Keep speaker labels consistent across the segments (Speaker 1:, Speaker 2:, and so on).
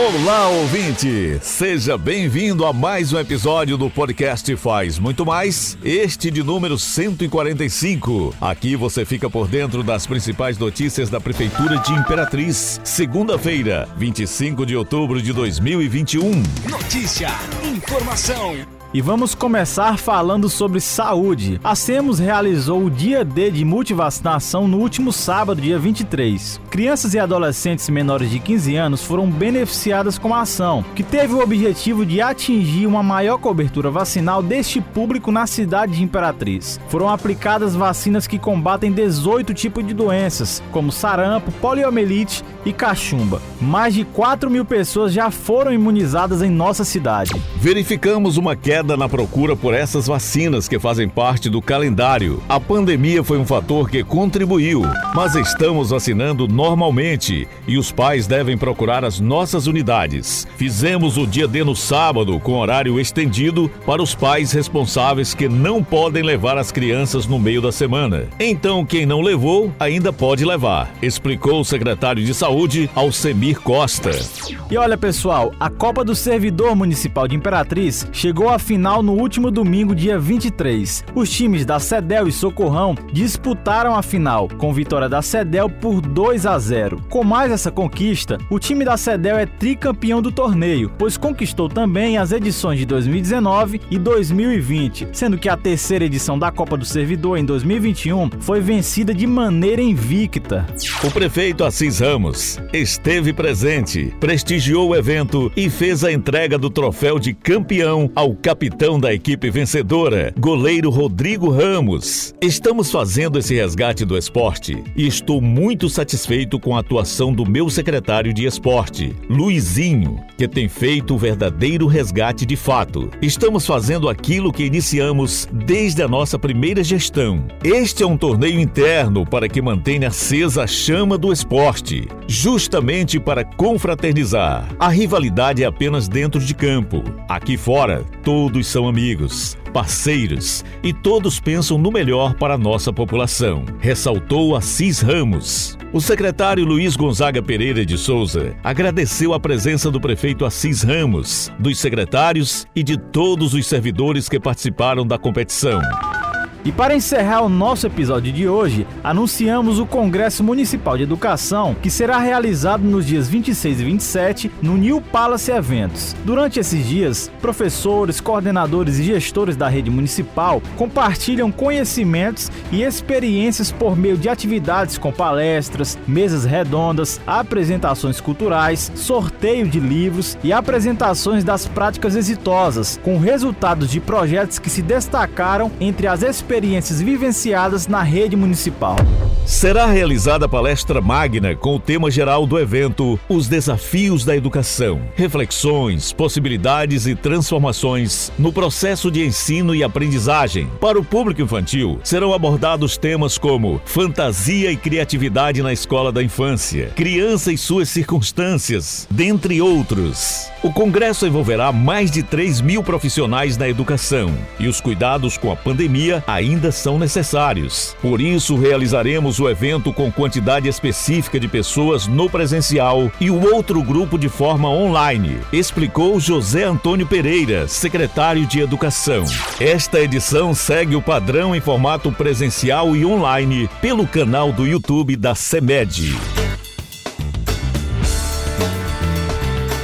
Speaker 1: Olá, ouvinte! Seja bem-vindo a mais um episódio do podcast Faz Muito Mais, este de número 145. Aqui você fica por dentro das principais notícias da Prefeitura de Imperatriz. Segunda-feira, 25 de outubro de 2021.
Speaker 2: Notícia, informação
Speaker 3: e vamos começar falando sobre saúde. A SEMOS realizou o dia D de multivacinação no último sábado, dia 23. Crianças e adolescentes menores de 15 anos foram beneficiadas com a ação, que teve o objetivo de atingir uma maior cobertura vacinal deste público na cidade de Imperatriz. Foram aplicadas vacinas que combatem 18 tipos de doenças, como sarampo, poliomielite e cachumba. Mais de 4 mil pessoas já foram imunizadas em nossa cidade.
Speaker 1: Verificamos uma queda na procura por essas vacinas que fazem parte do calendário. A pandemia foi um fator que contribuiu, mas estamos vacinando normalmente e os pais devem procurar as nossas unidades. Fizemos o dia D no sábado com horário estendido para os pais responsáveis que não podem levar as crianças no meio da semana. Então, quem não levou ainda pode levar, explicou o secretário de Saúde, Alcemir Costa.
Speaker 3: E olha, pessoal, a Copa do Servidor Municipal de Imperatriz chegou a final no último domingo, dia 23. Os times da Cedel e Socorrão disputaram a final, com vitória da Cedel por 2 a 0. Com mais essa conquista, o time da Cedel é tricampeão do torneio, pois conquistou também as edições de 2019 e 2020, sendo que a terceira edição da Copa do Servidor em 2021 foi vencida de maneira invicta.
Speaker 1: O prefeito Assis Ramos esteve presente, prestigiou o evento e fez a entrega do troféu de campeão ao capitão da equipe vencedora, goleiro Rodrigo Ramos. Estamos fazendo esse resgate do esporte e estou muito satisfeito com a atuação do meu secretário de esporte, Luizinho, que tem feito o verdadeiro resgate de fato. Estamos fazendo aquilo que iniciamos desde a nossa primeira gestão. Este é um torneio interno para que mantenha acesa a chama do esporte, justamente para confraternizar. A rivalidade é apenas dentro de campo. Aqui fora, todo Todos são amigos, parceiros e todos pensam no melhor para a nossa população, ressaltou Assis Ramos. O secretário Luiz Gonzaga Pereira de Souza agradeceu a presença do prefeito Assis Ramos, dos secretários e de todos os servidores que participaram da competição.
Speaker 3: E para encerrar o nosso episódio de hoje, anunciamos o Congresso Municipal de Educação, que será realizado nos dias 26 e 27 no New Palace Eventos. Durante esses dias, professores, coordenadores e gestores da rede municipal compartilham conhecimentos e experiências por meio de atividades com palestras, mesas redondas, apresentações culturais, sorteio de livros e apresentações das práticas exitosas, com resultados de projetos que se destacaram entre as experiências experiências vivenciadas na rede municipal.
Speaker 1: Será realizada a palestra magna com o tema geral do evento Os Desafios da Educação, reflexões, possibilidades e transformações no processo de ensino e aprendizagem. Para o público infantil, serão abordados temas como fantasia e criatividade na escola da infância, criança e suas circunstâncias, dentre outros. O congresso envolverá mais de 3 mil profissionais na educação e os cuidados com a pandemia ainda são necessários. Por isso, realizaremos o evento com quantidade específica de pessoas no presencial e o outro grupo de forma online, explicou José Antônio Pereira, secretário de Educação. Esta edição segue o padrão em formato presencial e online pelo canal do YouTube da CEMED.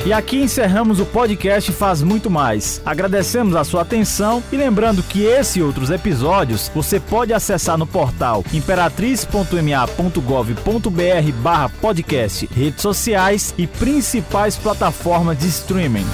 Speaker 3: E aqui encerramos o podcast Faz Muito Mais. Agradecemos a sua atenção e lembrando que esse e outros episódios você pode acessar no portal imperatriz.ma.gov.br barra podcast, redes sociais e principais plataformas de streaming.